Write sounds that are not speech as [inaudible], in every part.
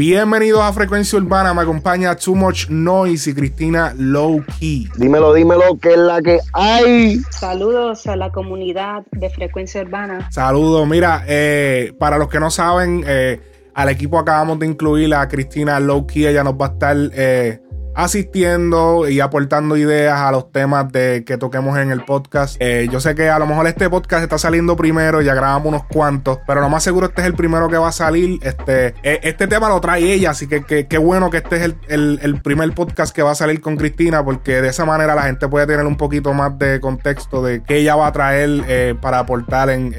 Bienvenidos a Frecuencia Urbana. Me acompaña Too Much Noise y Cristina Low Key. Dímelo, dímelo, que es la que hay. Saludos a la comunidad de Frecuencia Urbana. Saludos. Mira, eh, para los que no saben, eh, al equipo acabamos de incluir a Cristina Low Key. Ella nos va a estar eh, asistiendo y aportando ideas a los temas de que toquemos en el podcast. Eh, yo sé que a lo mejor este podcast está saliendo primero, ya grabamos unos cuantos, pero lo más seguro este es el primero que va a salir. Este, eh, este tema lo trae ella, así que qué bueno que este es el, primer podcast que va a salir con Cristina, porque de esa manera la gente puede tener un poquito más de contexto de qué ella va a traer eh, para aportar en,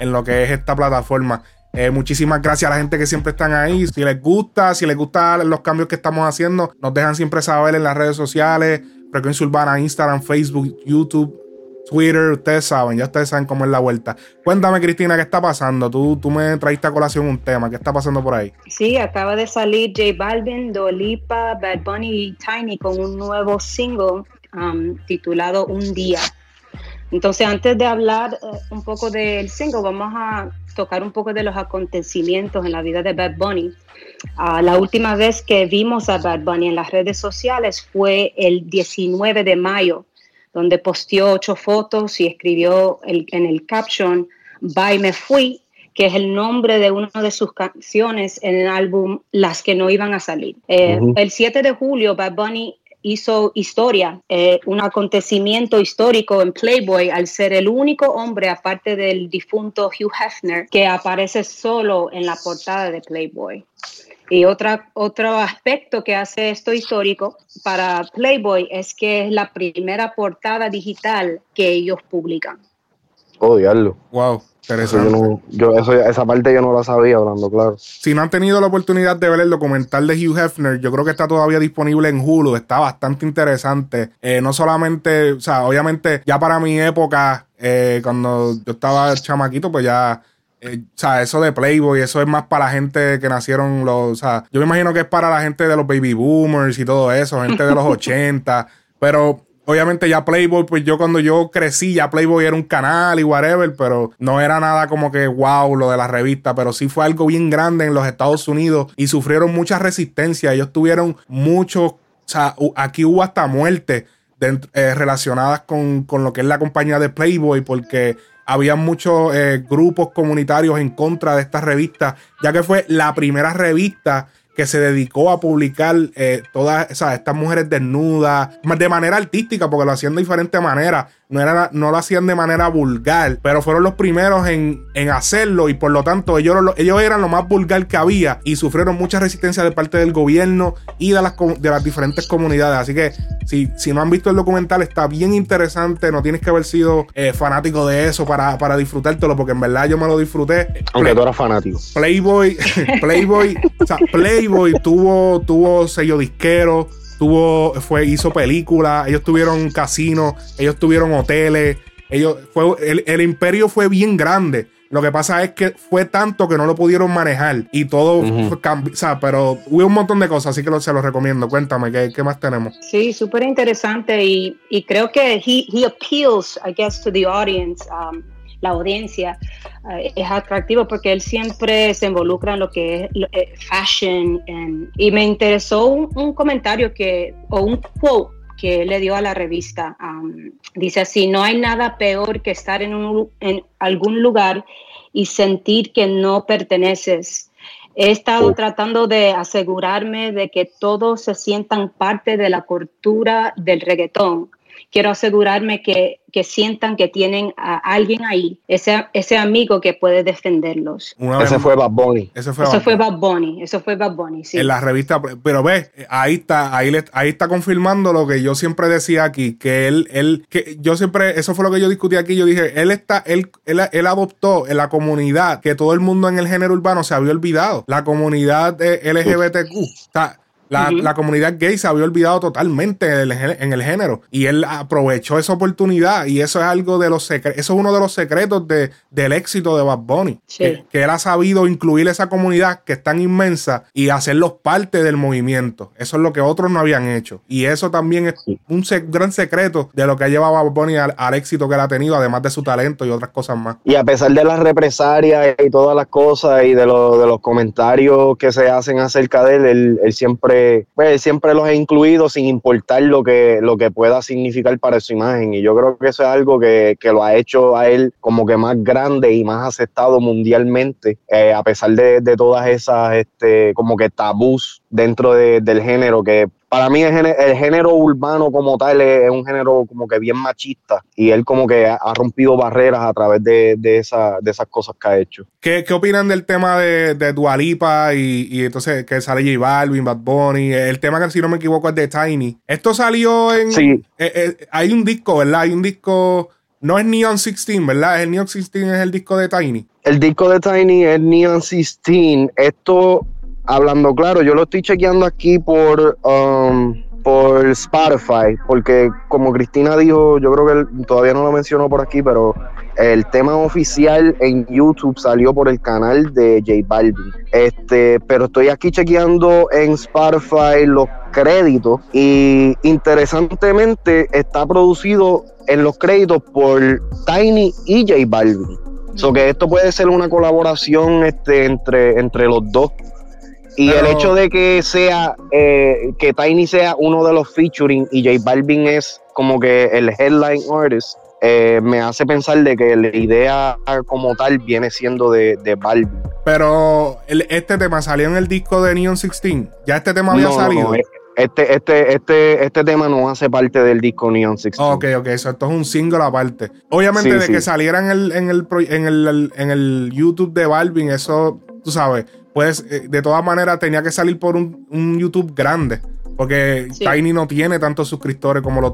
en lo que es esta plataforma. Eh, muchísimas gracias a la gente que siempre están ahí. Si les gusta, si les gustan los cambios que estamos haciendo, nos dejan siempre saber en las redes sociales, Frecuencia Urbana, Instagram, Facebook, YouTube, Twitter. Ustedes saben, ya ustedes saben cómo es la vuelta. Cuéntame, Cristina, ¿qué está pasando? Tú, tú me traiste a colación un tema. ¿Qué está pasando por ahí? Sí, acaba de salir J Balvin, Dolipa, Bad Bunny y Tiny con un nuevo single um, titulado Un Día. Entonces, antes de hablar eh, un poco del single, vamos a tocar un poco de los acontecimientos en la vida de Bad Bunny. Ah, la última vez que vimos a Bad Bunny en las redes sociales fue el 19 de mayo, donde posteó ocho fotos y escribió en el caption, Bye Me Fui, que es el nombre de una de sus canciones en el álbum Las que no iban a salir. Eh, el 7 de julio, Bad Bunny hizo historia, eh, un acontecimiento histórico en Playboy al ser el único hombre, aparte del difunto Hugh Hefner, que aparece solo en la portada de Playboy. Y otra, otro aspecto que hace esto histórico para Playboy es que es la primera portada digital que ellos publican. Diablo. Wow. Yo, esa parte yo no la sabía, hablando claro. Si no han tenido la oportunidad de ver el documental de Hugh Hefner, yo creo que está todavía disponible en Hulu. Está bastante interesante. Eh, no solamente, o sea, obviamente ya para mi época, eh, cuando yo estaba chamaquito, pues ya... Eh, o sea, eso de Playboy, eso es más para la gente que nacieron los. O sea, yo me imagino que es para la gente de los baby boomers y todo eso, gente de los [laughs] 80. Pero Obviamente ya Playboy, pues yo cuando yo crecí, ya Playboy era un canal y whatever, pero no era nada como que wow lo de la revista, pero sí fue algo bien grande en los Estados Unidos y sufrieron mucha resistencia. Ellos tuvieron mucho, o sea, aquí hubo hasta muerte eh, relacionadas con, lo que es la compañía de Playboy, porque había muchos eh, grupos comunitarios en contra de esta revista, ya que fue la primera revista que se dedicó a publicar eh, todas estas mujeres desnudas de manera artística, porque lo hacían de diferentes maneras no, era, no lo hacían de manera vulgar, pero fueron los primeros en, hacerlo y por lo tanto ellos, ellos eran lo más vulgar que había y sufrieron mucha resistencia de parte del gobierno y de las, de las diferentes comunidades. Así que si, si no han visto el documental está bien interesante, no tienes que haber sido eh, fanático de eso para, para disfrutártelo, porque en verdad yo me lo disfruté. Aunque tú eras fanático. Playboy, [laughs] Playboy, o sea, Playboy tuvo, tuvo sello disquero tuvo, fue, hizo películas, ellos tuvieron casinos, ellos tuvieron hoteles, ellos, fue, el, imperio fue bien grande. Lo que pasa es que fue tanto que no lo pudieron manejar y todo fue o sea, pero hubo un montón de cosas, así que se los recomiendo. Cuéntame, ¿qué, qué más tenemos? Sí, súper interesante y, y, creo que he, he appeals, I guess, to the audience. Um, la audiencia, eh, es atractivo porque él siempre se involucra en lo que es eh, fashion. y me interesó un, comentario que, o un quote que le dio a la revista. Um, dice así, no hay nada peor que estar en, un, en algún lugar y sentir que no perteneces. He estado tratando de asegurarme de que todos se sientan parte de la cultura del reggaetón quiero asegurarme que, sientan que tienen a alguien ahí, ese, ese amigo que puede defenderlos. ese fue Bad Bunny. Ese fue, eso fue Bad Bunny. Eso fue Bad Bunny, sí. En la revista, pero ves, ahí está, ahí, ahí está confirmando lo que yo siempre decía aquí, que él, él, que yo siempre, eso fue lo que yo discutí aquí, yo dije, él está, él, él, adoptó en la comunidad que todo el mundo en el género urbano se había olvidado, la comunidad LGBTQ. O sea, La, comunidad gay se había olvidado totalmente en el, género. Y él aprovechó esa oportunidad y eso es algo de los secretos, eso es uno de los secretos de, del éxito de Bad Bunny, que, él ha sabido incluir esa comunidad que es tan inmensa y hacerlos parte del movimiento. Eso es lo que otros no habían hecho. Y eso también es un gran secreto de lo que ha llevado a Bad Bunny al, éxito que él ha tenido, además de su talento y otras cosas más. Y a pesar de las represalias y todas las cosas y de, de los comentarios que se hacen acerca de él, él, siempre, pues, siempre los ha incluido sin importar lo que, lo que pueda significar para su imagen. Y yo creo que eso es algo que, que lo ha hecho a él como que más grande y más aceptado mundialmente, eh, a pesar de, de, todas esas este, como que tabús dentro de, del género que para mí el género, urbano como tal es, un género como que bien machista y él como que ha, rompido barreras a través de, de, esa, de esas cosas que ha hecho. ¿Qué, qué opinan del tema de, de Dualipa y, y, entonces que sale J Balvin, Bad Bunny? El tema que si no me equivoco es de Tiny. Esto salió en... Sí. Eh, eh, hay un disco, ¿verdad? Hay un disco... No es Neon 16, ¿verdad? El Neon 16 es el disco de Tiny. El disco de Tiny es Neon 16. Esto hablando claro, yo lo estoy chequeando aquí por, um, por Spotify, porque como Cristina dijo, yo creo que todavía no lo mencionó por aquí, pero el tema oficial en YouTube salió por el canal de J Balvin. Este, pero estoy aquí chequeando en Spotify los créditos y interesantemente está producido en los créditos por Tiny y J Balvin. So que esto puede ser una colaboración este, entre, entre los dos. Y el hecho de que sea, eh, que Tiny sea uno de los featuring y J Balvin es como que el headline artist, eh, me hace pensar de que la idea como tal viene siendo de, de Balvin. Pero este tema salió en el disco de Neon 16. Ya este tema había salido. Eh, este, este, este, este tema no hace parte del disco Neon 16. Ok, ok, eso, esto es un single aparte. Obviamente, de que saliera en el, en el, en el, en el YouTube de Balvin, eso, tú sabes, pues eh, de todas maneras tenía que salir por un, YouTube grande. Porque Tiny no tiene tantos suscriptores como lo,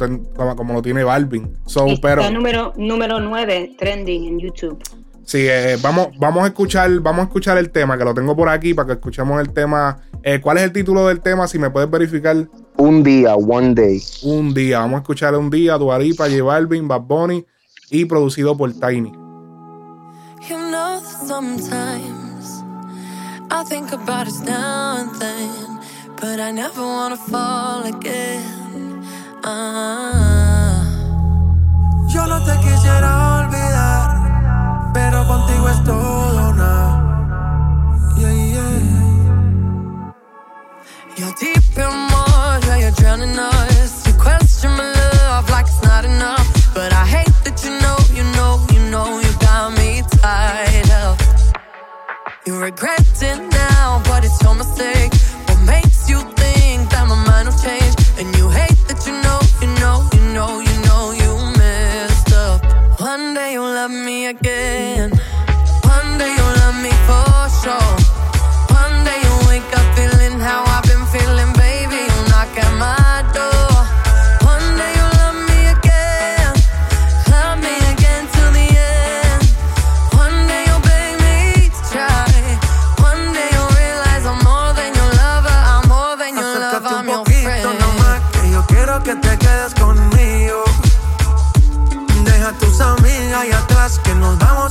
como, lo tiene Balvin. So, Está número, número 9 trending en YouTube. Sí, eh, vamos, vamos a escuchar, vamos a escuchar el tema, que lo tengo por aquí para que escuchemos el tema. Eh, ¿Cuál es el título del tema? Si me puedes verificar. Un día, one day. Un día. Vamos a escuchar un día, Duaripa, J Balvin, Bad Bunny y producido por Tiny. You know I think about us now and then, but I never wanna fall again. Ah. Yo no te quisiera olvidar, pero contigo es todo nada. Yeah, yeah. You're deep in more, yeah, you're drowning us. Regret it now, but it's your mistake.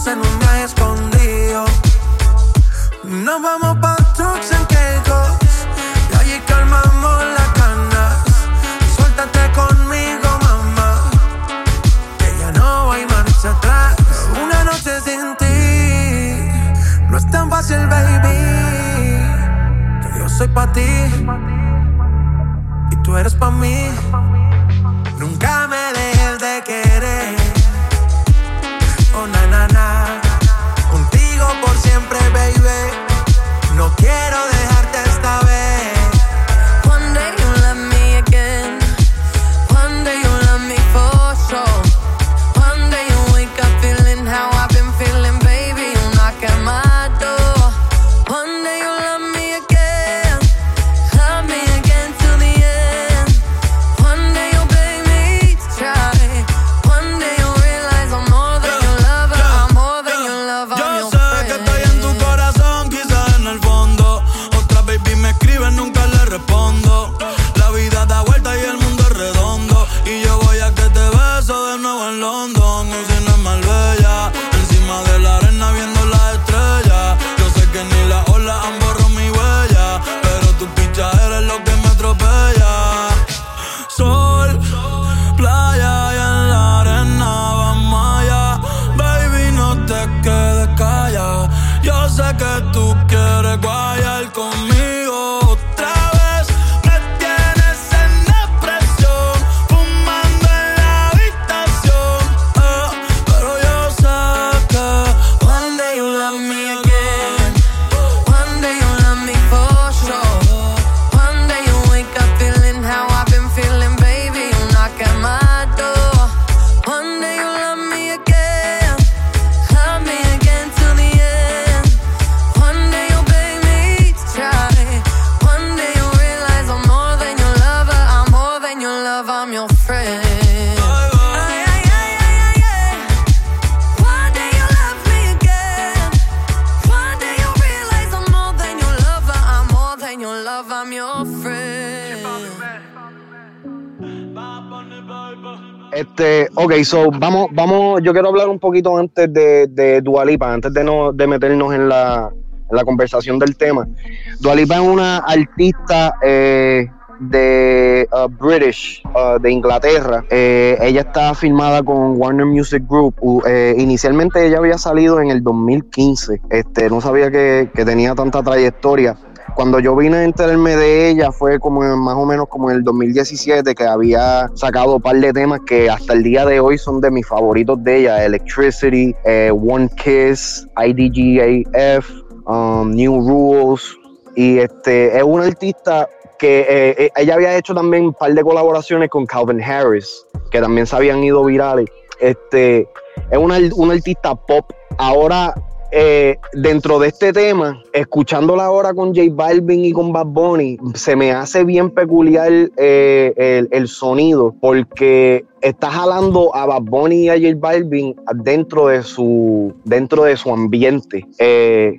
En un viaje escondido. Nos vamos pa' trucks en Keikos y allí calmamos las ganas. Suéltate conmigo, mamá, que ya no hay marcha atrás. Una noche sin ti no es tan fácil, baby. Que yo soy pa' ti y tú eres pa' mí. No quiero ok, so vamos, vamos, yo quiero hablar un poquito antes de, de Dualipa, antes de no de meternos en la, la conversación del tema. Dualipa es una artista eh, de uh, British, uh, de Inglaterra. Eh, ella está firmada con Warner Music Group. Eh, inicialmente ella había salido en el 2015. Este, no sabía que, que tenía tanta trayectoria cuando yo vine a enterarme de ella fue como más o menos como en el 2017 que había sacado un par de temas que hasta el día de hoy son de mis favoritos de ella, Electricity, eh, One Kiss, IDGAF, um, New Rules y este es una artista que eh, eh, ella había hecho también un par de colaboraciones con Calvin Harris, que también se habían ido virales. Este, es una, una artista pop. Ahora eh, dentro de este tema, escuchándola ahora con J Balvin y con Bad Bunny, se me hace bien peculiar eh, el, sonido porque está jalando a Bad Bunny y a J Balvin dentro de su, dentro de su ambiente. Eh,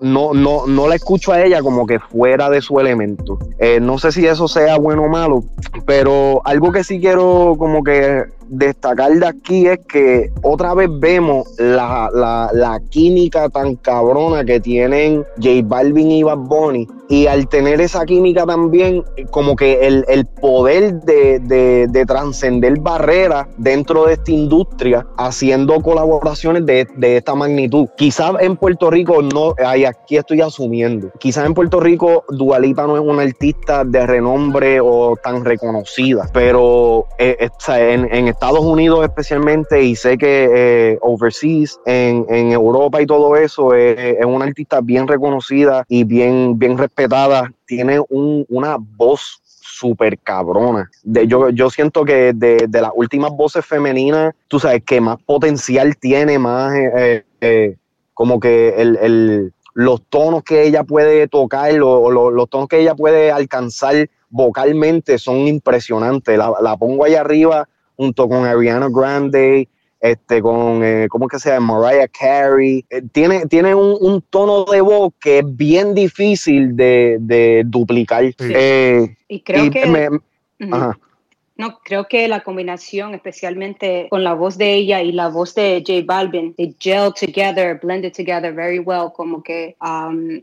no, no, no la escucho a ella como que fuera de su elemento. no sé si eso sea bueno o malo, pero algo que sí quiero como que destacar de aquí es que otra vez vemos la, química tan cabrona que tienen J Balvin y Bad Bunny. Y al tener esa química también, como que el, poder de, trascender barreras dentro de esta industria, haciendo colaboraciones de, esta magnitud. Quizás en Puerto Rico no, aquí estoy asumiendo, quizás en Puerto Rico Dualipa no es una artista de renombre o tan reconocida, pero eh, eh, en, en Estados Unidos especialmente y sé que eh, overseas, en, Europa y todo eso, eh, es una artista bien reconocida y bien, bien respetada. Tiene una voz súper cabrona. De, yo, yo siento que de, las últimas voces femeninas, tú sabes, que más potencial tiene, más eh, como que el, los tonos que ella puede tocar, o los tonos que ella puede alcanzar vocalmente son impresionantes. La, la pongo ahí arriba junto con Ariana Grande, este, con, eh, ¿cómo que se llama? Mariah Carey. Eh, tiene tiene un, tono de voz que es bien difícil de, duplicar. Eh, y creo que... No, creo que la combinación, especialmente con la voz de ella y la voz de J Balvin, they gel together, blended together very well, como que, um,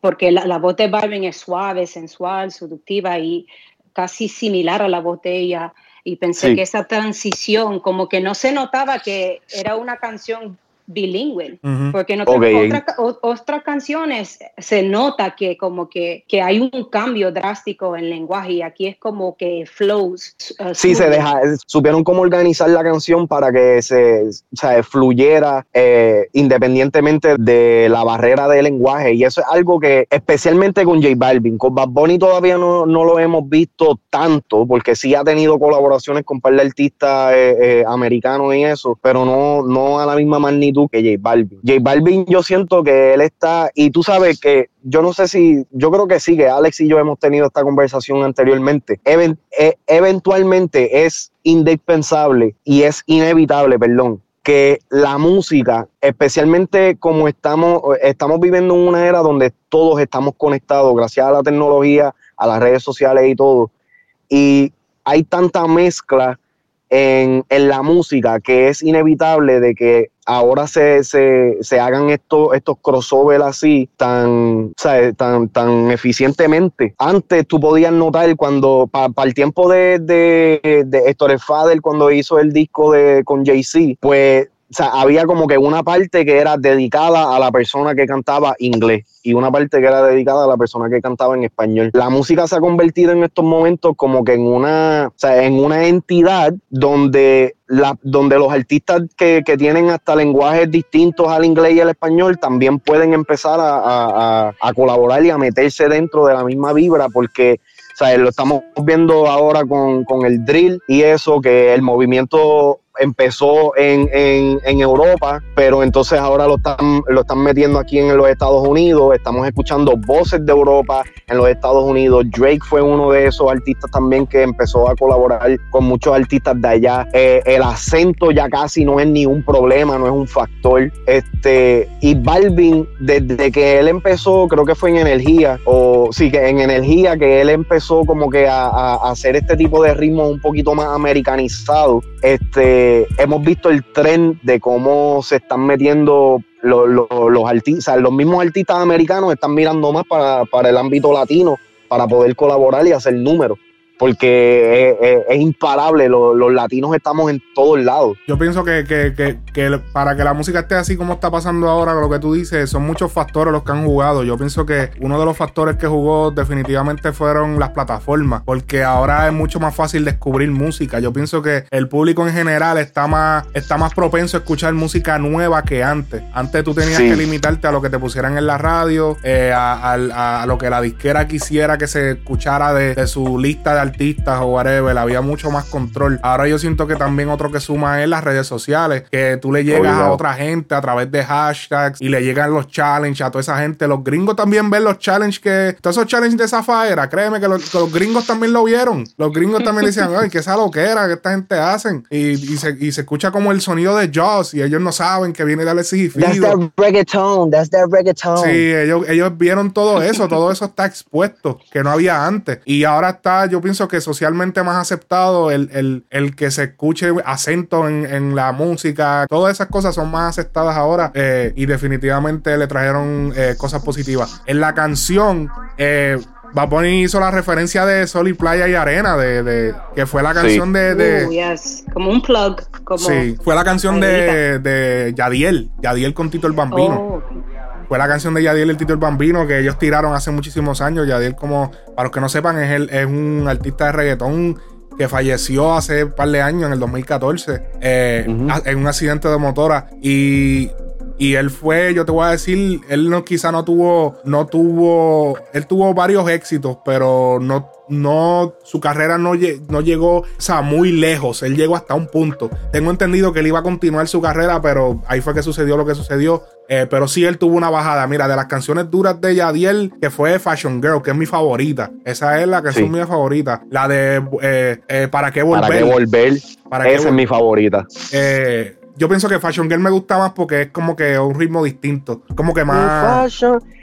porque la, la, voz de Balvin es suave, sensual, seductiva y casi similar a la voz de ella y pensé que esa transición, como que no se notaba que era una canción bilingüe, porque en otras, canciones se nota que como que, que, hay un cambio drástico en lenguaje y aquí es como que flows. Uh, sí, se deja, supieron cómo organizar la canción para que se fluyera eh, independientemente de la barrera de lenguaje y eso es algo que especialmente con J Balvin, con Bad Bunny todavía no, no lo hemos visto tanto porque sí ha tenido colaboraciones con par de artistas eh, eh, americanos y eso, pero no, no a la misma magnitud que J Balvin. J Balvin yo siento que él está, y tú sabes que yo no sé si, yo creo que sí, que Alex y yo hemos tenido esta conversación anteriormente. E, eventualmente es indispensable y es inevitable, perdón, que la música, especialmente como estamos, estamos viviendo en una era donde todos estamos conectados gracias a la tecnología, a las redes sociales y todo, y hay tanta mezcla en, la música que es inevitable de que ahora se, hagan estos, estos crossovers así tan, tan, tan eficientemente. Antes tú podías notar cuando, para el tiempo de, de, de Héctor Fader, cuando hizo el disco de, con Jay-Z, pues sea, había como que una parte que era dedicada a la persona que cantaba inglés y una parte que era dedicada a la persona que cantaba en español. La música se ha convertido en estos momentos como que en una, o sea, en una entidad donde, la, donde los artistas que, que, tienen hasta lenguajes distintos al inglés y al español también pueden empezar a, a, a colaborar y a meterse dentro de la misma vibra porque o sea, lo estamos viendo ahora con, con, el drill y eso, que el movimiento empezó en, en, Europa, pero entonces ahora lo están, lo están metiendo aquí en los Estados Unidos. Estamos escuchando voces de Europa en los Estados Unidos. Drake fue uno de esos artistas también que empezó a colaborar con muchos artistas de allá. Eh, el acento ya casi no es ni un problema, no es un factor. Este, y Balvin, desde que él empezó, creo que fue en Energía, o sí, que en Energía, que él empezó como que a, a hacer este tipo de ritmos un poquito más americanizados. Este, hemos visto el tren de cómo se están metiendo los, los, artistas, los mismos artistas americanos están mirando más para, para el ámbito latino para poder colaborar y hacer números porque es, imparable, los, latinos estamos en todos lados. Yo pienso que, para que la música esté así como está pasando ahora, lo que tú dices, son muchos factores los que han jugado. Yo pienso que uno de los factores que jugó definitivamente fueron las plataformas, porque ahora es mucho más fácil descubrir música. Yo pienso que el público en general está más, está más propenso a escuchar música nueva que antes. Antes tú tenías que limitarte a lo que te pusieran en la radio, eh, a, lo que la disquera quisiera que se escuchara de, de su lista de artistas o whatever, había mucho más control. Ahora yo siento que también otro que suma es las redes sociales, que tú le llegas a otra gente a través de hashtags y le llegan los challenges a toda esa gente. Los gringos también ven los challenges que, todos esos challenges de Zafaera, créeme que los, gringos también lo vieron. Los gringos también decían, ay, que esa loquera que esta gente hacen. Y, se, y se escucha como el sonido de Joss y ellos no saben que viene de Alexis That's that reggaeton, that's that reggaeton. Sí, ellos, ellos vieron todo eso, todo eso está expuesto, que no había antes. Y ahora está, yo pienso que socialmente más aceptado el, que se escuche acento en, la música. Todas esas cosas son más aceptadas ahora eh, y definitivamente le trajeron eh, cosas positivas. En la canción, eh, Bad hizo la referencia de Sol y Playa y Arena, de, que fue la canción de, uh, Como un plug. Como sí, fue la canción de, de Yadiel, Yadiel con Tito el Bambino. Oh, fue la canción de Yadiel el Tito el Bambino que ellos tiraron hace muchísimos años. Yadiel, como para los que no sepan, es, el, es un artista de reggaetón que falleció hace un par de años, en el 2014, eh, en un accidente de motora. Y, y, él fue, yo te voy a decir, él no, quizá no tuvo, no tuvo, él tuvo varios éxitos, pero no no, su carrera no, no llegó, o sea, muy lejos. Él llegó hasta un punto. Tengo entendido que él iba a continuar su carrera, pero ahí fue que sucedió lo que sucedió. Eh, pero sí, él tuvo una bajada. Mira, de las canciones duras de Yadiel, que fue Fashion Girl, que es mi favorita. Esa es la canción mi favorita. La de eh, eh, ¿Para qué volver? ¿Para qué volver? Esa es mi favorita. Yo pienso que Fashion Girl me gusta más porque es como que un ritmo distinto. Como que más.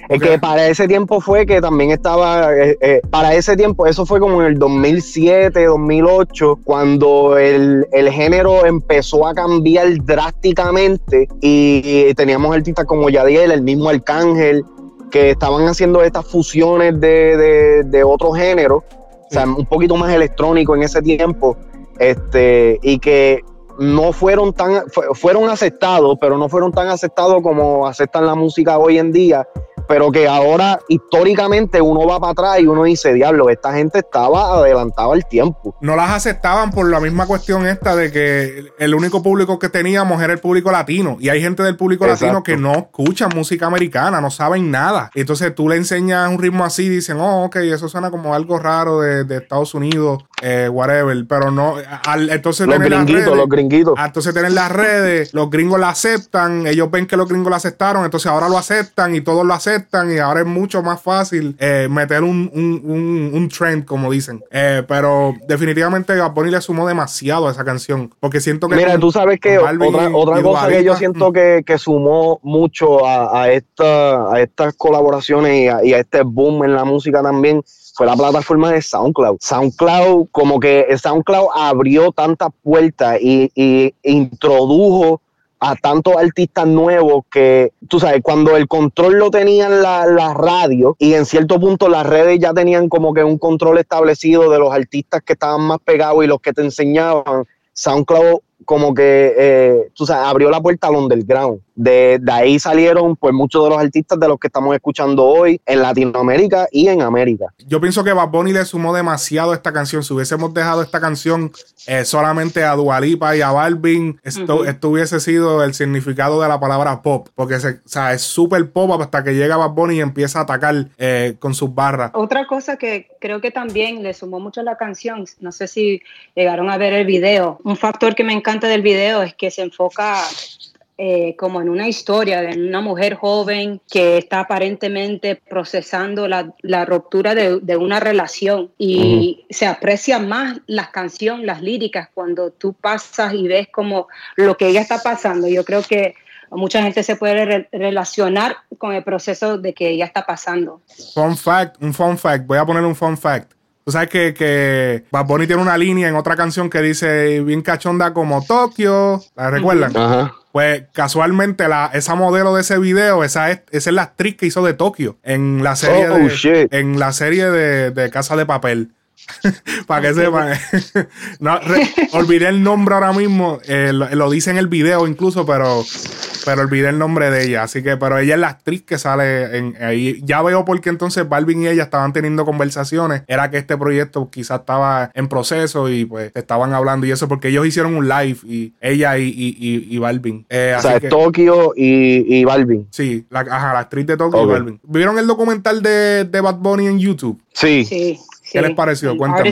Es que para ese tiempo fue que también estaba, eh, eh, para ese tiempo, eso fue como en el 2007, 2008, cuando el, género empezó a cambiar drásticamente y teníamos artistas como Yadiel, el mismo Arcángel, que estaban haciendo estas fusiones de, de, otro género, o sea, un poquito más electrónico en ese tiempo, este, y que no fueron tan, fueron aceptados, pero no fueron tan aceptados como aceptan la música hoy en día pero que ahora históricamente uno va para atrás y uno dice, diablo, esta gente estaba adelantada al tiempo. No las aceptaban por la misma cuestión esta de que el único público que teníamos era el público latino y hay gente del público latino que no escucha música americana, no saben nada. Entonces tú le enseñas un ritmo así y dicen, oh, ok, eso suena como algo raro de, de Estados Unidos eh, whatever, pero no, entonces los gringuitos, los gringuitos. Entonces tienen las redes, los gringos la aceptan, ellos ven que los gringos la aceptaron, entonces ahora lo aceptan y todos lo aceptan y ahora es mucho más fácil eh, meter un, un, trend, como dicen. Eh, pero definitivamente Bad le sumó demasiado a esa canción, porque siento que... Mira, tú sabes que otra, otra cosa que yo siento mm. que, que sumó mucho a, a, esta, a estas colaboraciones y a, y a este boom en la música también fue la plataforma de SoundCloud. SoundCloud, como que SoundCloud abrió tantas puertas y, introdujo a tantos artistas nuevos que, tú sabes, cuando el control lo tenían las la radio y en cierto punto las redes ya tenían como que un control establecido de los artistas que estaban más pegados y los que te enseñaban, SoundCloud como que, eh, tú sabes, abrió la puerta al underground. De, de, ahí salieron pues muchos de los artistas de los que estamos escuchando hoy en Latinoamérica y en América. Yo pienso que Bad Bunny le sumó demasiado a esta canción. Si hubiésemos dejado esta canción eh, solamente a Dualipa y a Balvin, esto, hubiese sido el significado de la palabra pop. Porque se, o sea, es súper pop hasta que llega Bad Bunny y empieza a atacar eh, con sus barras. Otra cosa que creo que también le sumó mucho a la canción, no sé si llegaron a ver el video, un factor que me encanta encanta del video es que se enfoca eh, como en una historia de una mujer joven que está aparentemente procesando la, la ruptura de, de, una relación y se aprecia más las canciones, las líricas, cuando tú pasas y ves como lo que ella está pasando. Yo creo que mucha gente se puede re relacionar con el proceso de que ella está pasando. Fun fact, un fun fact, voy a poner un fun fact. Tú sabes que, que Bad Bunny tiene una línea en otra canción que dice bien cachonda como Tokio. ¿La recuerdan? Ajá. Pues casualmente la, esa modelo de ese video, esa es, esa es la actriz que hizo de Tokio en la serie, oh, de, en la serie de, de Casa de Papel. [laughs] Para que sepan. [laughs] no, olvidé el nombre ahora mismo. Eh, lo, dice en el video incluso, pero, pero olvidé el nombre de ella. Así que, pero ella es la actriz que sale en, ahí. Ya veo por qué entonces Balvin y ella estaban teniendo conversaciones. Era que este proyecto quizás estaba en proceso y pues estaban hablando y eso porque ellos hicieron un live y ella y, y, y, Balvin. Eh, o sea, Tokio y, y Balvin. Sí, la, ajá, la actriz de Tokio y Balvin. ¿Vieron el documental de, de Bad Bunny en YouTube? Sí. Sí. ¿Qué les pareció? Cuéntame.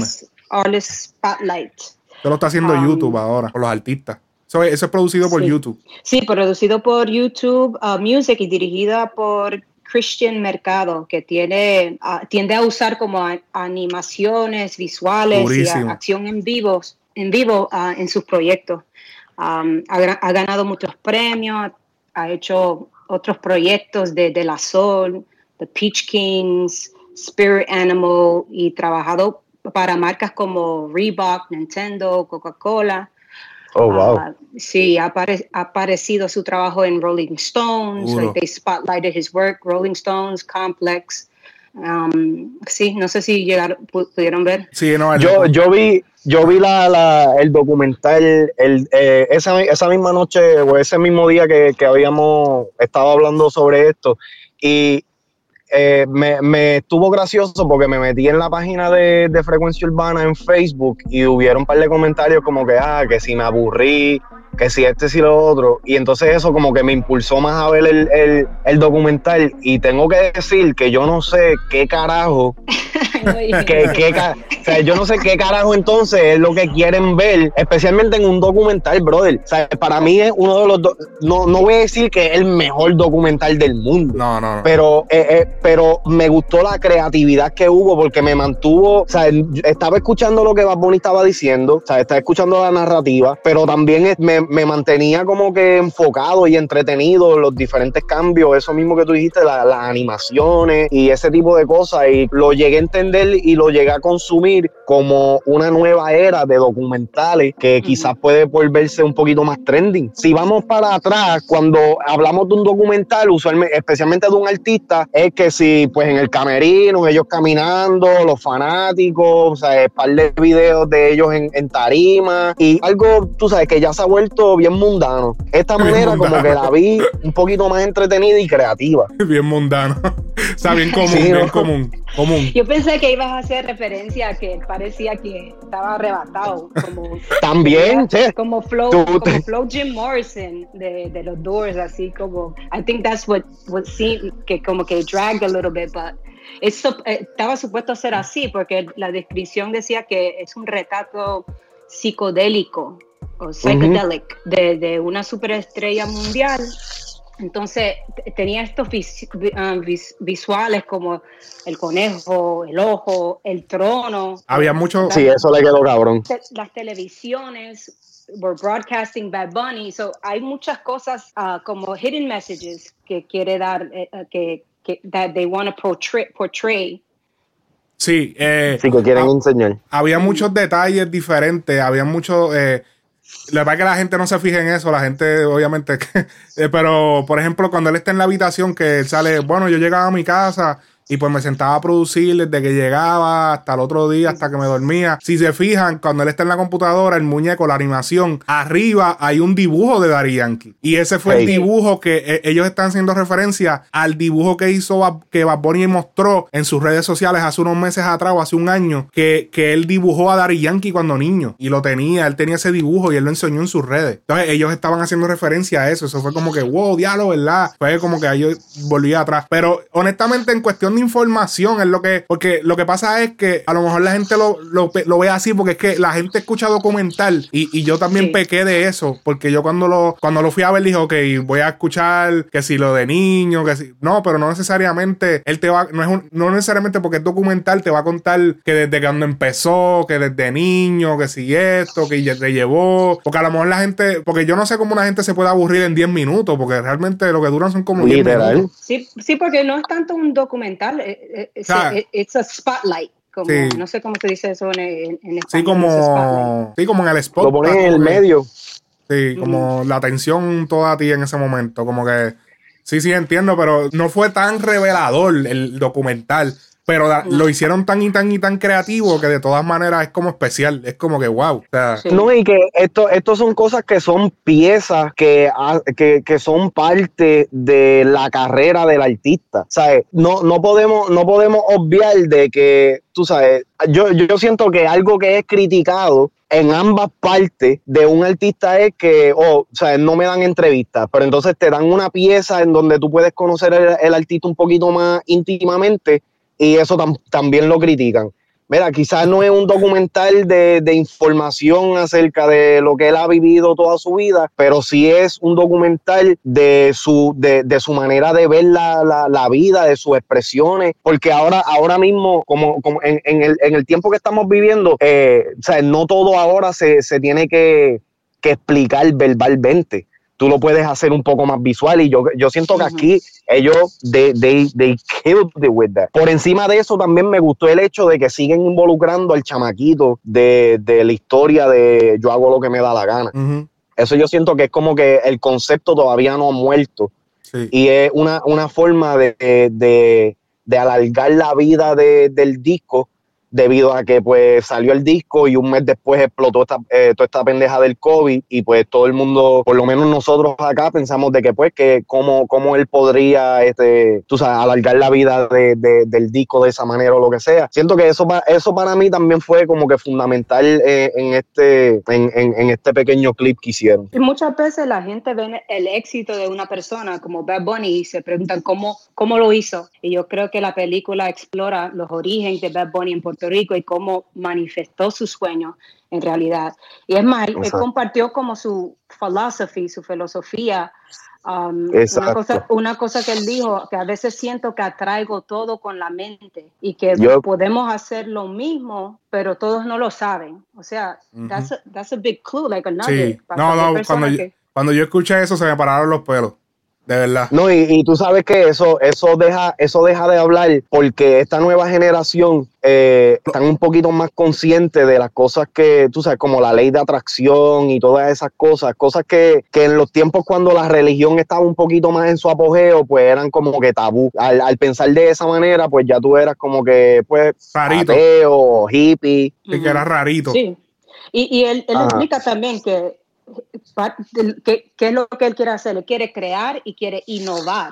Artist, Spotlight. Esto lo está haciendo um, YouTube ahora, con los artistas. Eso, es producido por YouTube. Sí, producido por YouTube uh, Music y dirigida por Christian Mercado, que tiene, uh, tiende a usar como animaciones visuales y acción en, vivos, en vivo uh, en sus proyectos. Um, ha, ganado muchos premios, ha hecho otros proyectos de, de La Sol, The Peach Kings, Spirit Animal y trabajado para marcas como Reebok, Nintendo, Coca-Cola. Oh, wow. Uh, sí, ha, aparecido su trabajo en Rolling Stones. they spotlighted his work, Rolling Stones, Complex. Um, sí, no sé si llegaron, pudieron ver. Sí, no, yo, yo vi, yo vi la, la el documental el, eh, esa, esa, misma noche o ese mismo día que, que habíamos estado hablando sobre esto. Y eh, me, me, estuvo gracioso porque me metí en la página de, de, Frecuencia Urbana en Facebook y hubieron un par de comentarios como que, ah, que si me aburrí, que si este, si lo otro. Y entonces eso como que me impulsó más a ver el, el, el documental. Y tengo que decir que yo no sé qué carajo [laughs] que, o sea, yo no sé qué carajo entonces es lo que quieren ver, especialmente en un documental, brother. O sea, para mí es uno de los. no, no voy a decir que es el mejor documental del mundo. No, no. Pero, eh, eh, pero me gustó la creatividad que hubo porque me mantuvo. O sea, estaba escuchando lo que Bad Bunny estaba diciendo, o sea, estaba escuchando la narrativa, pero también me, me mantenía como que enfocado y entretenido los diferentes cambios, eso mismo que tú dijiste, las animaciones y ese tipo de cosas. Y lo llegué a entender y lo llegué a consumir como una nueva era de documentales que quizás puede volverse un poquito más trending. Si vamos para atrás, cuando hablamos de un documental, usualmente, especialmente de un artista, es que si pues en el camerino, ellos caminando, los fanáticos, o sea, un par de videos de ellos en, en, tarima y algo, tú sabes, que ya se ha vuelto bien mundano. Esta manera como que la vi un poquito más entretenida y creativa. [laughs] Bien mundano. [laughs] o sea, bien común, bien común, común. Yo pensé que ibas a hacer referencia a que parecía que estaba arrebatado. Como, [laughs] También, Como Flow Jim Morrison de, de, los Doors, así como. I think that's what, what seemed, que como que dragged a little bit, but. Eso, eh, estaba supuesto a ser así, porque la descripción decía que es un retrato psicodélico o psychedelic de, de una superestrella mundial entonces tenía estos ah, visuales como el conejo, el ojo, el trono. Había mucho. Sí, eso le quedó cabrón. Las televisiones were broadcasting Bad Bunny. So hay muchas cosas uh, como hidden messages que quiere dar, eh, eh, que, que that they want to portray. portray. Sí, eh, sí, que quieren enseñar. Había muchos detalles diferentes, había muchos. Eh, la verdad que la gente no se fija en eso, la gente obviamente, [laughs] eh, pero por ejemplo cuando él está en la habitación que él sale, bueno, yo llegaba a mi casa y pues me sentaba a producir desde que llegaba hasta el otro día, hasta que me dormía. Si se fijan, cuando él está en la computadora, el muñeco, la animación, arriba hay un dibujo de Dari Yankee. Y ese fue el dibujo que eh, ellos están haciendo referencia al dibujo que hizo, que Bad Bunny mostró en sus redes sociales hace unos meses atrás o hace un año, que, que él dibujó a Dari Yankee cuando niño. Y lo tenía, él tenía ese dibujo y él lo enseñó en sus redes. Entonces ellos estaban haciendo referencia a eso. Eso fue como que, wow, diálogo, ¿verdad? Fue como que yo volví atrás. Pero honestamente, en cuestión información, es lo que, porque lo que pasa es que a lo mejor la gente lo, lo, ve así, porque es que la gente escucha documental y, y yo también pequé de eso, porque yo cuando lo, cuando lo fui a ver dije, ok, voy a escuchar que si lo de niño, que si, no, pero no necesariamente, él te va, no es un, no necesariamente porque es documental, te va a contar que desde cuando empezó, que desde niño, que si esto, que ya te llevó, porque a lo mejor la gente, porque yo no sé cómo una gente se puede aburrir en 10 minutos, porque realmente lo que duran son como 10 minutos. Sí, sí, porque no es tanto un documental, es, eh, es, eh, it's a spotlight. Como, No sé cómo se dice eso en, en, en español. Sí, como, sí, como en el spot. Lo ponen en el medio. Sí, como la atención toda a ti en ese momento. Como que, sí, sí, entiendo, pero no fue tan revelador el documental. Pero lo hicieron tan y tan y tan creativo que de todas maneras es como especial. Es como que wow. No, y que esto, esto son cosas que son piezas que, que, son parte de la carrera del artista. ¿Sabes? No, no, podemos, no podemos obviar de que, tú sabes, yo, yo siento que algo que es criticado en ambas partes de un artista es que, oh, o sea, no me dan entrevistas, pero entonces te dan una pieza en donde tú puedes conocer el artista un poquito más íntimamente y eso también lo critican. Mira, quizás no es un documental de, información acerca de lo que él ha vivido toda su vida, pero sí es un documental de su, de, su manera de ver la, vida, de sus expresiones, porque ahora, ahora mismo, como, como en, el, tiempo que estamos viviendo, eh, o sea, no todo ahora se, tiene que, que explicar verbalmente tú lo puedes hacer un poco más visual y yo, yo siento que aquí ellos they, they, they killed it with that. Por encima de eso también me gustó el hecho de que siguen involucrando al chamaquito de, la historia de yo hago lo que me da la gana. Eso yo siento que es como que el concepto todavía no ha muerto. Y es una, forma de, de, alargar la vida del disco debido a que pues salió el disco y un mes después explotó esta, eh, toda esta pendeja del COVID y pues todo el mundo, por lo menos nosotros acá pensamos de que pues que cómo, cómo él podría, este, tú sabes, alargar la vida de, del disco de esa manera o lo que sea. Siento que eso, eso para mí también fue como que fundamental eh, en, este, en, en, este pequeño clip que hicieron. Muchas veces la gente ve el éxito de una persona como Bad Bunny y se preguntan cómo, cómo lo hizo. Y yo creo que la película explora los orígenes de Bad Bunny en Rico y cómo manifestó su sueño en realidad. Y es más, él, compartió como su philosophy, su filosofía. Um, una, cosa, una, cosa, que él dijo, que a veces siento que atraigo todo con la mente y que podemos hacer lo mismo, pero todos no lo saben. O sea, that's, a, that's, a, big clue, like a nugget. No, no, cuando, yo, cuando yo escuché eso se me pararon los pelos. De verdad. No, y, tú sabes que eso, eso, deja, eso deja de hablar porque esta nueva generación eh, están un poquito más conscientes de las cosas que, tú sabes, como la ley de atracción y todas esas cosas, cosas que, en los tiempos cuando la religión estaba un poquito más en su apogeo, pues eran como que tabú. Al, pensar de esa manera, pues ya tú eras como que, pues, rarito. ateo, hippie. Y que era rarito. Sí. Y, y él, él explica también que ¿Qué, es lo que él quiere hacer? Él quiere crear y quiere innovar.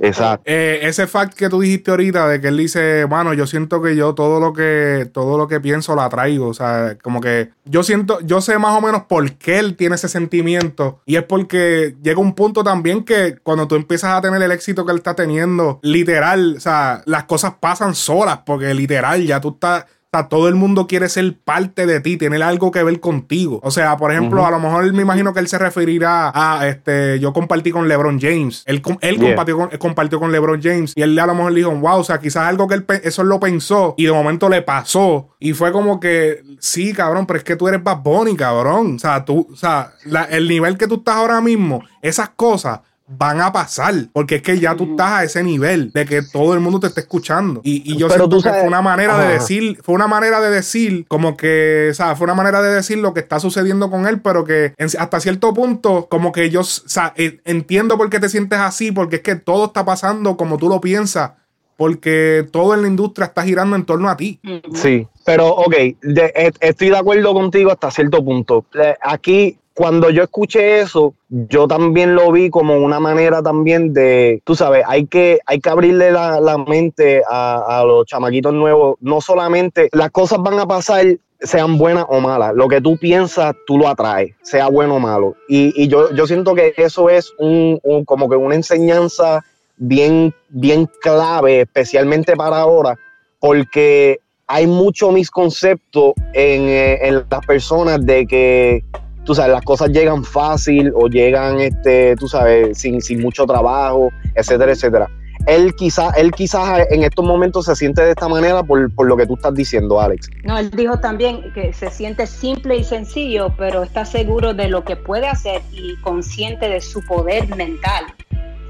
Exacto. Eh, ese fact que tú dijiste ahorita de que él dice, bueno, yo siento que yo todo lo que todo lo que pienso lo atraigo, o sea, como que yo siento, yo sé más o menos por qué él tiene ese sentimiento y es porque llega un punto también que cuando tú empiezas a tener el éxito que él está teniendo, literal, o sea, las cosas pasan solas porque literal ya tú estás todo el mundo quiere ser parte de ti, tener algo que ver contigo. O sea, por ejemplo, a lo mejor me imagino que él se referirá a, este, yo compartí con LeBron James. Él, él compartió, con, compartió con LeBron James y él a lo mejor le dijo, wow, o sea, quizás algo que él, eso lo pensó y de momento le pasó. Y fue como que, sí, cabrón, pero es que tú eres Bad Bunny, cabrón. O sea, tú, o sea, el nivel que tú estás ahora mismo, esas cosas van a pasar, porque es que ya tú estás a ese nivel de que todo el mundo te esté escuchando. Y, yo siento que fue una manera de decir, fue una manera de decir, como que, o sea, fue una manera de decir lo que está sucediendo con él, pero que hasta cierto punto, como que yo, o sea, entiendo por qué te sientes así, porque es que todo está pasando como tú lo piensas. Porque todo en la industria está girando en torno a ti. Sí, pero ok, e, estoy de acuerdo contigo hasta cierto punto. Aquí cuando yo escuché eso, yo también lo vi como una manera también de, tú sabes, hay que, hay que abrirle la, mente a, los chamaquitos nuevos. No solamente las cosas van a pasar, sean buenas o malas. Lo que tú piensas, tú lo atraes, sea bueno o malo. Y, yo, yo siento que eso es un, como que una enseñanza bien, bien clave, especialmente para ahora, porque hay mucho misconcepto en, eh, en las personas de que tú sabes, las cosas llegan fácil o llegan, este, tú sabes, sin, sin mucho trabajo, etcétera, etcétera. Él quizás él quizás en estos momentos se siente de esta manera por, por, lo que tú estás diciendo, Alex. No, él dijo también que se siente simple y sencillo, pero está seguro de lo que puede hacer y consciente de su poder mental.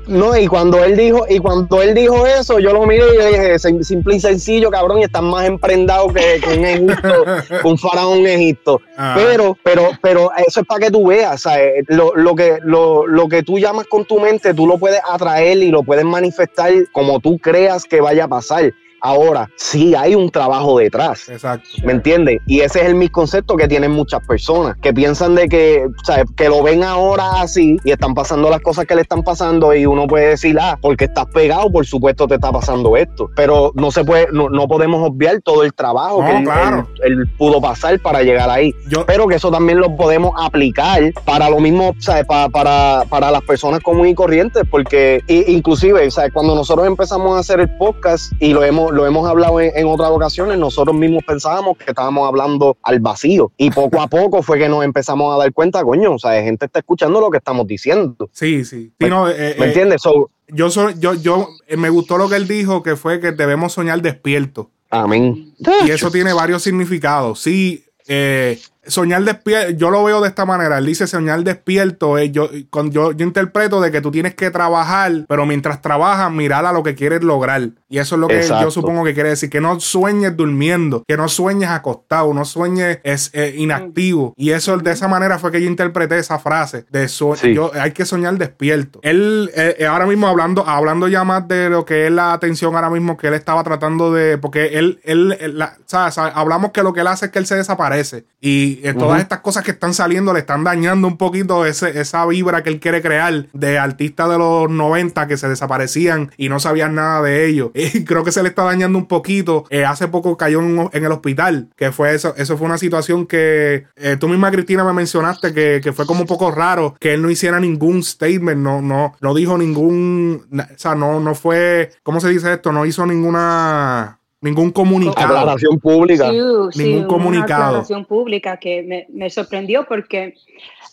No, y cuando él dijo, y cuando él dijo eso, yo lo miré y dije, simple y sencillo, cabrón, y están más emprendados que, que un Egipto, [laughs] un faraón en Egipto. Ah. Pero, pero, pero eso es para que tú veas, ¿sabes? Lo, lo, que, lo, lo que tú llamas con tu mente, tú lo puedes atraer y lo puedes manifestar como tú creas que vaya a pasar. Ahora, sí hay un trabajo detrás. Exacto. ¿Me entiendes? Y ese es el misconcepto que tienen muchas personas, que piensan de que, ¿sabes? que lo ven ahora así y están pasando las cosas que le están pasando y uno puede decir, ah, porque estás pegado, por supuesto te está pasando esto. Pero no se puede, no, no podemos obviar todo el trabajo no, que él, claro. él, él, pudo pasar para llegar ahí. Yo, Pero que eso también lo podemos aplicar para lo mismo, ¿sabes? Para, para, para las personas comunes y corrientes, porque inclusive, ¿sabes? Cuando nosotros empezamos a hacer el podcast y lo hemos lo hemos hablado en, en, otras ocasiones, nosotros mismos pensábamos que estábamos hablando al vacío. Y poco a poco fue que nos empezamos a dar cuenta, coño, o sea, gente está escuchando lo que estamos diciendo. Sí, sí. ¿Me, sí, no, eh, ¿me entiendes? So, yo, soy, yo, yo eh, me gustó lo que él dijo, que fue que debemos soñar despierto. Amén. Y eso tiene varios significados. Sí, eh, soñar despierto, yo lo veo de esta manera. Él dice soñar despierto. Eh, yo, con, yo, yo interpreto de que tú tienes que trabajar, pero mientras trabajas, mirar a lo que quieres lograr. Y eso es lo que Exacto. yo supongo que quiere decir. Que no sueñes durmiendo, que no sueñes acostado, no sueñes es, eh, inactivo. Y eso de esa manera fue que yo interpreté esa frase. De so sí. yo, hay que soñar despierto. Él, eh, ahora mismo hablando, hablando ya más de lo que es la atención ahora mismo que él estaba tratando de. Porque él, él, él la, ¿sabes? hablamos que lo que él hace es que él se desaparece. Y eh, todas uh -huh. estas cosas que están saliendo le están dañando un poquito ese, esa vibra que él quiere crear de artistas de los 90 que se desaparecían y no sabían nada de ellos. [laughs] Creo que se le está dañando un poquito. Eh, hace poco cayó en, en, el hospital, que fue eso. Eso fue una situación que eh, tú misma, Cristina, me mencionaste que, que, fue como un poco raro que él no hiciera ningún statement, no, no, no dijo ningún, o sea, no, no fue, ¿cómo se dice esto? No hizo ninguna ningún comunicado. Aclaración pública. Sí, ningún comunicado. Una aclaración pública que me, me, sorprendió porque,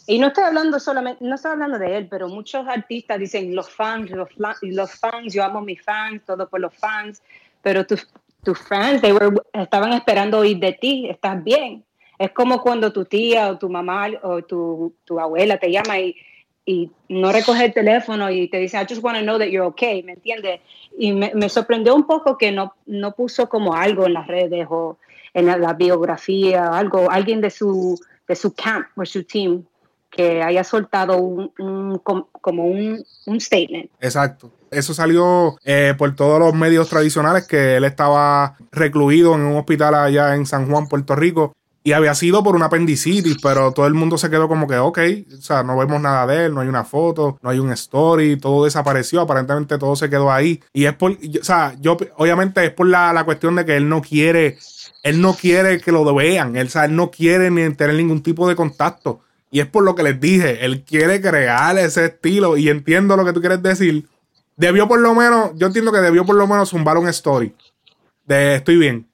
y no estoy hablando solamente, no estoy hablando de él, pero muchos artistas dicen los fans, los, los fans, yo amo mis fans, todo por los fans, pero tus, tus fans, they were, estaban esperando oír de ti, estás bien. Es como cuando tu tía o tu mamá o tu, tu abuela te llama y, y no recoge el teléfono y te dice, I just want to know that you're okay, ¿me entiendes? Y me, me, sorprendió un poco que no, no puso como algo en las redes o en la, la biografía, algo, alguien de su, de su camp o su team que haya soltado un, un como un, un, statement. Exacto. Eso salió eh, por todos los medios tradicionales que él estaba recluido en un hospital allá en San Juan, Puerto Rico. Y había sido por una apendicitis, pero todo el mundo se quedó como que, ok, o sea, no vemos nada de él, no hay una foto, no hay un story, todo desapareció, aparentemente todo se quedó ahí. Y es por, o sea, yo, obviamente es por la, la cuestión de que él no quiere, él no quiere que lo vean, él, o sea, él no quiere ni tener ningún tipo de contacto. Y es por lo que les dije, él quiere crear ese estilo y entiendo lo que tú quieres decir. Debió por lo menos, yo entiendo que debió por lo menos zumbar un story de estoy bien.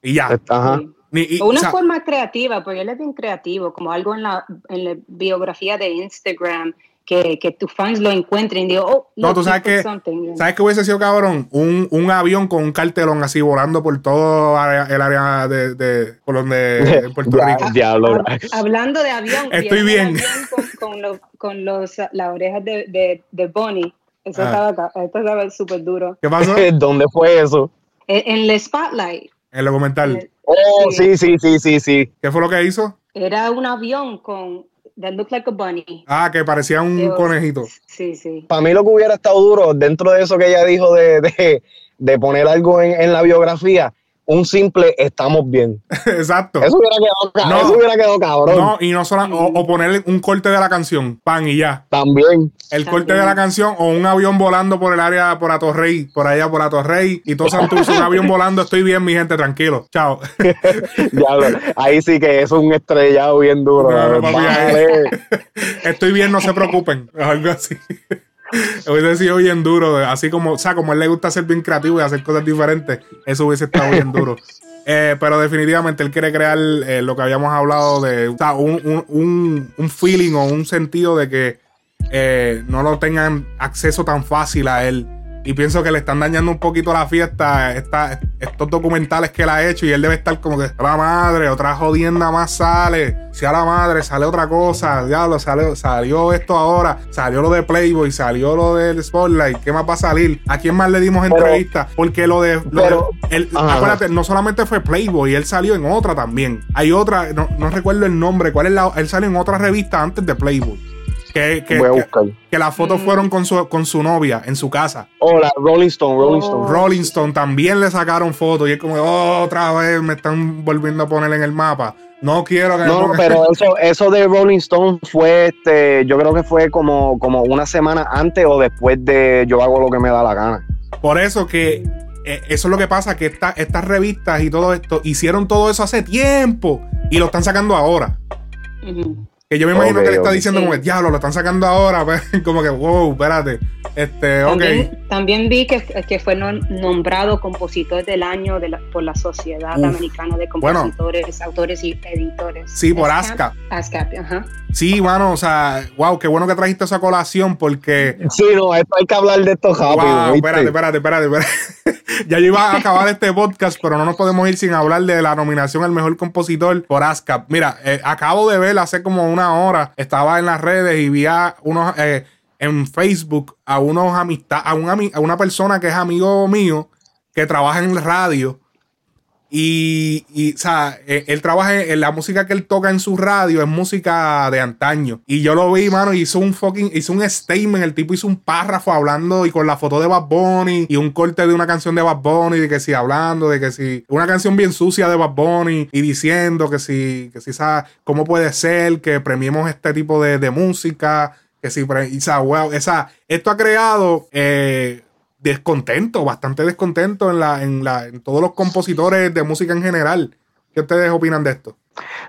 Y ya. Ajá. Ni, y, una o sea, forma creativa, porque él es bien creativo, como algo en la, en la biografía de Instagram, que, que, tus fans lo encuentren y digo, oh, no, tú sabes que, ¿sabes que hubiese sido cabrón? Un, un, avión con un cartelón así volando por todo el área de, de por donde de [laughs] Puerto Rico. Diablo. Hablando de avión, estoy bien. Avión con, con, los, con los, las orejas de, de, de Bonnie. Eso ah. estaba, esto estaba súper duro. ¿Qué pasó? [laughs] ¿Dónde fue eso? En, en el Spotlight. En el documental. En Oh, sí, sí, sí, sí, sí. ¿Qué fue lo que hizo? Era un avión con that looked like a bunny. Ah, que parecía un Dios. conejito. Sí, sí. Para mí lo que hubiera estado duro dentro de eso que ella dijo de, de, de poner algo en, en la biografía un simple estamos bien. [laughs] Exacto. Eso hubiera quedado, no, eso hubiera quedado cabrón. No, y no solo, o, o, ponerle un corte de la canción, pan y ya. También. El También. corte de la canción o un avión volando por el área, por Atorrey, por allá por Atorrey, y todo Santurce, un [laughs] avión volando, estoy bien, mi gente, tranquilo. Chao. [laughs] ya, ahí sí que eso es un estrellado bien duro. No, no, papi, estoy bien, no se preocupen. Algo así. [laughs] hubiese sido bien duro, así como, o sea, como a él le gusta ser bien creativo y hacer cosas diferentes, eso hubiese estado bien duro. [laughs] Eh, pero definitivamente él quiere crear eh, lo que habíamos hablado de o sea, un, un, un, feeling o un sentido de que eh, no lo tengan acceso tan fácil a él. Y pienso que le están dañando un poquito la fiesta estos documentales que él ha hecho. Y él debe estar como que, la madre, otra jodienda más sale. Si a la madre sale otra cosa, diablo, salió, salió esto ahora. Salió lo de Playboy, salió lo del Spotlight. ¿Qué más va a salir? ¿A quién más le dimos entrevista? Porque lo de. acuérdate, no solamente fue Playboy, él salió en otra también. Hay otra, no, no recuerdo el nombre. ¿Cuál es la? Él salió en otra revista antes de Playboy. Que, que, las fotos mm. fueron con su, con su novia en su casa. Oh, la Rolling Stone, Rolling Stone. Rolling Stone también le sacaron fotos y es como, otra vez me están volviendo a poner en el mapa. No quiero que No, pero [laughs] eso, eso de Rolling Stone fue, este, yo creo que fue como, como una semana antes o después de Yo hago lo que me da la gana. Por eso que eh, eso es lo que pasa, que estas revistas y todo esto hicieron todo eso hace tiempo y lo están sacando ahora. Que yo me imagino que le está diciendo como el diablo, lo están sacando ahora, [laughs] pues, como que, wow, espérate. Este, también, también vi que, que, fue nombrado compositor del año de por la Sociedad Americana de Compositores, Autores y Editores. Sí, por ASCAP. ASCAP, ajá. Sí, bueno, o sea, wow, qué bueno que trajiste esa colación porque. Sí, no, hay que hablar de esto rápido. Wow, espérate, espérate, espérate, espérate. [laughs] ya yo iba a acabar este podcast, pero no nos podemos ir sin hablar de la nominación al mejor compositor por ASCAP. Mira, eh, acabo de ver hace como una hora, estaba en las redes y vi a unos. Eh, en Facebook a unos amistad, a, un a una persona que es amigo mío que trabaja en radio y, y, o sea, e, él, trabaja en la música que él toca en su radio, es música de antaño. Y yo lo vi, mano, hizo un fucking, hizo un statement, el tipo hizo un párrafo hablando y con la foto de Bad Bunny y un corte de una canción de Bad Bunny, de que si hablando, de que si, una canción bien sucia de Bad Bunny y diciendo que si, que si, ¿sabes? ¿Cómo puede ser que premiemos este tipo de, de música? Que si, o sea, wow, esa, esto ha creado, eh, descontento, bastante descontento en, la, en, la, en todos los compositores de música en general. ¿Qué ustedes opinan de esto?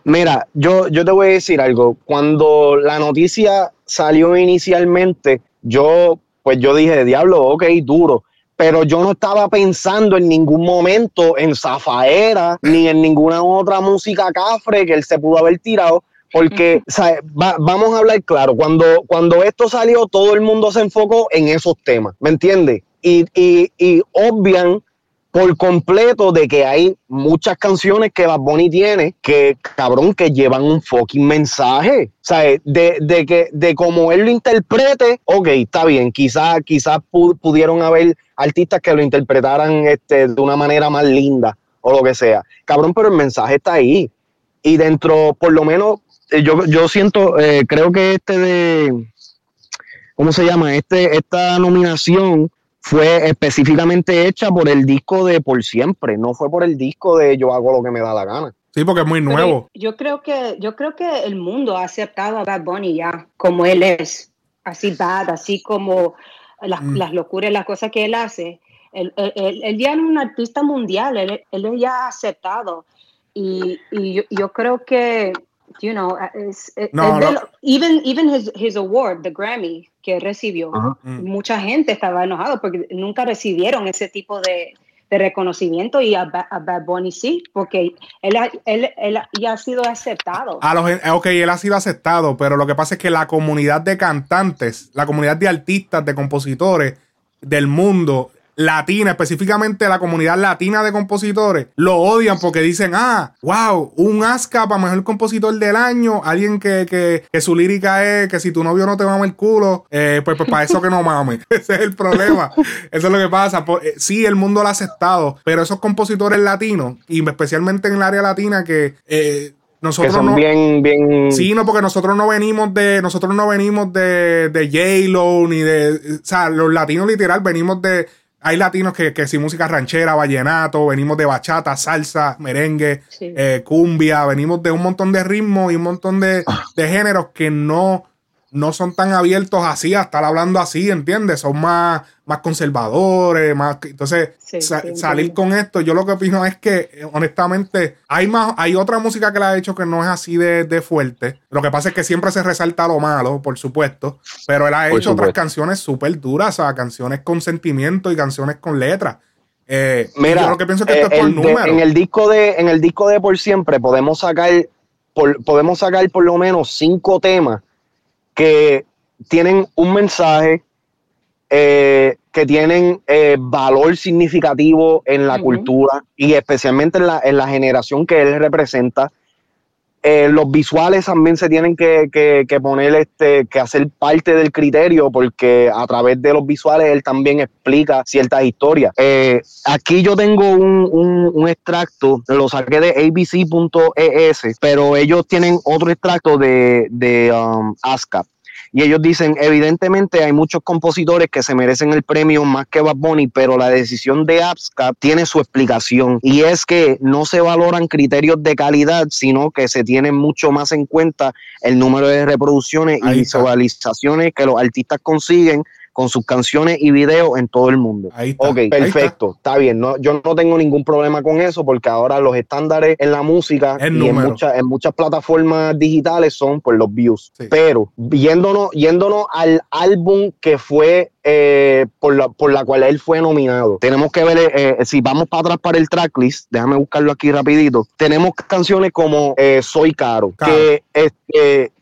Mira, yo, yo te voy a decir algo. Cuando la noticia salió inicialmente, yo, pues yo dije, diablo, ok, duro. Pero yo no estaba pensando en ningún momento en Zafaera [laughs] ni en ninguna otra música cafre que él se pudo haber tirado. Porque, [laughs] vamos a hablar claro, cuando, cuando esto salió, todo el mundo se enfocó en esos temas, ¿me entiendes? Y, y, y obvian por completo de que hay muchas canciones que Bad Bunny tiene que, cabrón, que llevan un fucking mensaje. Sea, de, de que, de cómo él lo interprete, ok, está bien, quizás quizás pudieron haber artistas que lo interpretaran este, de una manera más linda o lo que sea. Cabrón, pero el mensaje está ahí. Y dentro, por lo menos, eh, yo, yo siento, eh, creo que este de, ¿cómo se llama? Este, esta nominación fue específicamente hecha por el disco de Por Siempre, no fue por el disco de Yo hago lo que me da la gana. Sí, porque es muy nuevo. yo creo que yo creo que el mundo ha aceptado a Bad Bunny ya como él es, así bad, así como las, mm. las locuras, las cosas que él hace. Él, ya es un artista mundial, él, él ya ha aceptado. Y, y yo, yo, creo que, you know, es, no, even, even his, his award, the Grammy, que recibió. Mm. Mucha gente estaba enojado porque nunca recibieron ese tipo de, de reconocimiento y a, Bad Bunny sí, porque él, él, él, ya ha sido aceptado. A los, ok, él ha sido aceptado, pero lo que pasa es que la comunidad de cantantes, la comunidad de artistas, de compositores del mundo latina, específicamente la comunidad latina de compositores, lo odian porque dicen, ah, wow, un ASCA para mejor compositor del año, alguien que, que, que, su lírica es que si tu novio no te mama el culo, eh, pues, pues, para eso que no mame. [laughs] Ese es el problema. eso es lo que pasa. Eh, sí, el mundo lo ha aceptado, pero esos compositores latinos, y especialmente en el área latina que... Eh, nosotros son no, bien, bien. Sí, no, porque nosotros no venimos de. Nosotros no venimos de, de J-Lo ni de. O sea, los latinos literal venimos de hay latinos que, que si música ranchera, vallenato, venimos de bachata, salsa, merengue, eh, cumbia, venimos de un montón de ritmos y un montón de, de géneros que no, no son tan abiertos así a estar hablando así, ¿entiendes? Son más, más conservadores, más... Entonces, salir con esto, yo lo que opino es que, eh, honestamente, hay más, hay otra música que la ha hecho que no es así de, fuerte. Lo que pasa es que siempre se resalta lo malo, por supuesto, pero él ha hecho otras canciones súper duras, o sea, canciones con sentimiento y canciones con letras. Eh, Mira, yo lo que pienso que esto es por número. En el disco de, en el disco de Por Siempre podemos sacar, podemos sacar por lo menos cinco temas que tienen un mensaje, eh, que tienen eh, valor significativo en la cultura y especialmente en la, en la, generación que él representa. Eh, los visuales también se tienen que, que, poner, este, que hacer parte del criterio, porque a través de los visuales él también explica ciertas historias. aquí yo tengo un, un, extracto, lo saqué de abc.es, pero ellos tienen otro extracto de, de um, ASCAP. Y ellos dicen, evidentemente hay muchos compositores que se merecen el premio más que Bad Bunny, pero la decisión de APSCAP tiene su explicación. Y es que no se valoran criterios de calidad, sino que se tiene mucho más en cuenta el número de reproducciones y visualizaciones que los artistas consiguen con sus canciones y videos en todo el mundo. Ahí está, ok, perfecto, está. bien. No, yo no tengo ningún problema con eso porque ahora los estándares en la música y en, muchas en muchas plataformas digitales son por los views. Pero yéndonos, yéndonos al álbum que fue eh, por, la, por la cual él fue nominado. Tenemos que ver, eh, si vamos para atrás para el tracklist, déjame buscarlo aquí rapidito, tenemos canciones como eh, Soy Caro, que,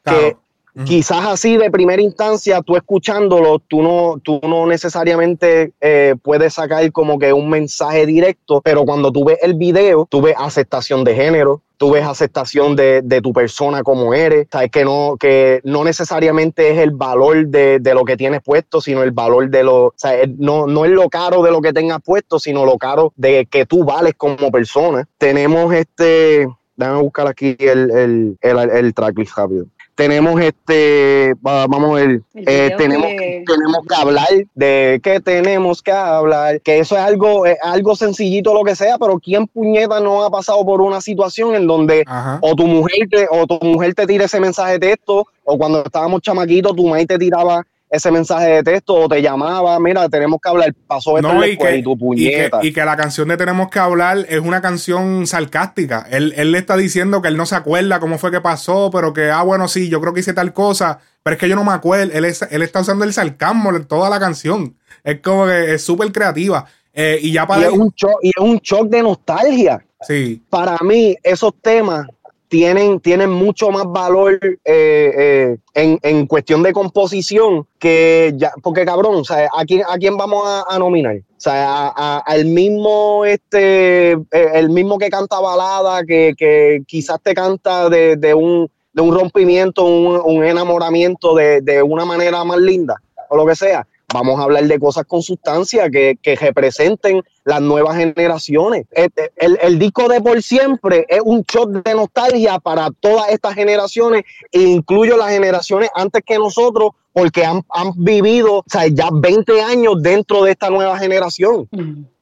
que Quizás así de primera instancia, tú escuchándolo, tú no, tú no necesariamente eh, puedes sacar como que un mensaje directo, pero cuando tú ves el video, tú ves aceptación de género, tú ves aceptación de, tu persona como eres, sabes que no, que no necesariamente es el valor de, lo que tienes puesto, sino el valor de lo, sea, no, no es lo caro de lo que tengas puesto, sino lo caro de que tú vales como persona. Tenemos este, déjame buscar aquí el, el, el, el tracklist rápido tenemos este, vamos a ver, eh, tenemos, tenemos que hablar de que tenemos que hablar, que eso es algo, algo sencillito lo que sea, pero ¿quién puñeta no ha pasado por una situación en donde o tu mujer te, o tu mujer te tira ese mensaje de texto, o cuando estábamos chamaquitos, tu madre te tiraba ese mensaje de texto o te llamaba, mira, tenemos que hablar, pasó esto y, que, tu puñeta. Y que, la canción de Tenemos que hablar es una canción sarcástica. Él, le está diciendo que él no se acuerda cómo fue que pasó, pero que, ah, bueno, sí, yo creo que hice tal cosa, pero es que yo no me acuerdo. Él, él está usando el sarcasmo en toda la canción. Es como que es súper creativa. Eh, y ya para. es, un shock, y es un shock de nostalgia. Sí. Para mí, esos temas tienen, tienen mucho más valor eh, eh, en, en, cuestión de composición que ya, porque cabrón, sea, ¿a quién, a quién vamos a, nominar? O sea, al mismo, este, eh, el mismo que canta balada, que, que quizás te canta de, de, un, de un rompimiento, un, un enamoramiento de, de una manera más linda, o lo que sea. Vamos a hablar de cosas con sustancia que, que representen las nuevas generaciones. Este, el, el, disco de Por Siempre es un shock de nostalgia para todas estas generaciones, incluyo las generaciones antes que nosotros, porque han, han vivido o sea, ya 20 años dentro de esta nueva generación.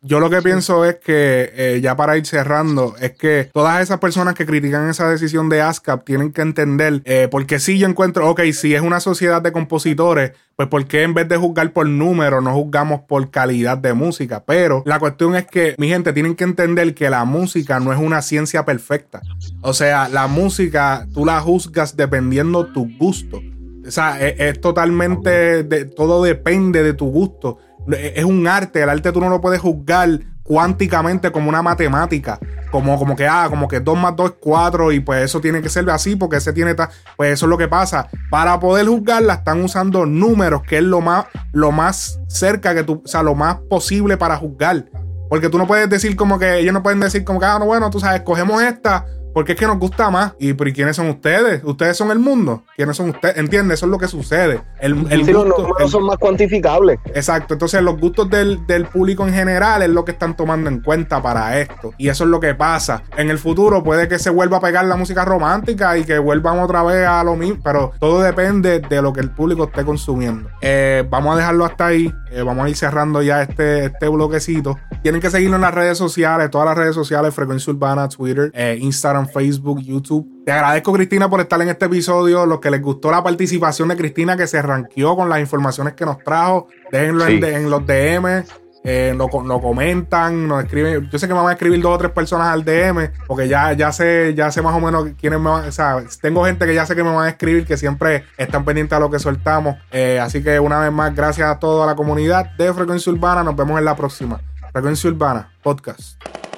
Yo lo que pienso es que, eh, ya para ir cerrando, es que todas esas personas que critican esa decisión de ASCAP tienen que entender, eh, porque si yo encuentro, ok, si es una sociedad de compositores, pues ¿por qué en vez de juzgar por número no juzgamos por calidad de música? Pero la cuestión es que, mi gente, tienen que entender que la música no es una ciencia perfecta. O sea, la música tú la juzgas dependiendo tu gusto. O sea, es, totalmente, de, todo depende de tu gusto es un arte, el arte tú no lo puedes juzgar cuánticamente como una matemática, como, como que, ah, como que 2 más 2 es 4 y pues eso tiene que ser así porque ese tiene, pues eso es lo que pasa. Para poder juzgarla están usando números, que es lo más, lo más cerca que tú, o sea, lo más posible para juzgar. Porque tú no puedes decir como que, ellos no pueden decir como que, ah, no, bueno, tú sabes, cogemos esta porque es que nos gusta más. ¿Y, pero, quiénes son ustedes? ¿Ustedes son el mundo? ¿Quiénes son ustedes? ¿Entiendes? Eso es lo que sucede. El, el los números son más cuantificables. Exacto. Entonces, los gustos del, público en general es lo que están tomando en cuenta para esto. Y eso es lo que pasa. En el futuro puede que se vuelva a pegar la música romántica y que vuelvan otra vez a lo mismo. Pero todo depende de lo que el público esté consumiendo. Eh, vamos a dejarlo hasta ahí. eh, vamos a ir cerrando ya este, este bloquecito. Tienen que seguirnos en las redes sociales, todas las redes sociales, Frecuencia Urbana, Twitter, eh, Instagram, Facebook, YouTube. Te agradezco, Cristina, por estar en este episodio. Los que les gustó la participación de Cristina, que se ranqueó con las informaciones que nos trajo, déjenlo en, en los DM. Eh, lo, comentan, nos escriben. Yo sé que me van a escribir dos o tres personas al DM, porque ya, ya sé, ya sé más o menos quiénes me van. O sea, tengo gente que ya sé que me van a escribir, que siempre están pendientes a lo que soltamos. Eh, así que una vez más, gracias a toda la comunidad de Frecuencia Urbana. Nos vemos en la próxima. Frecuencia Urbana, podcast.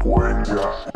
Frecuencia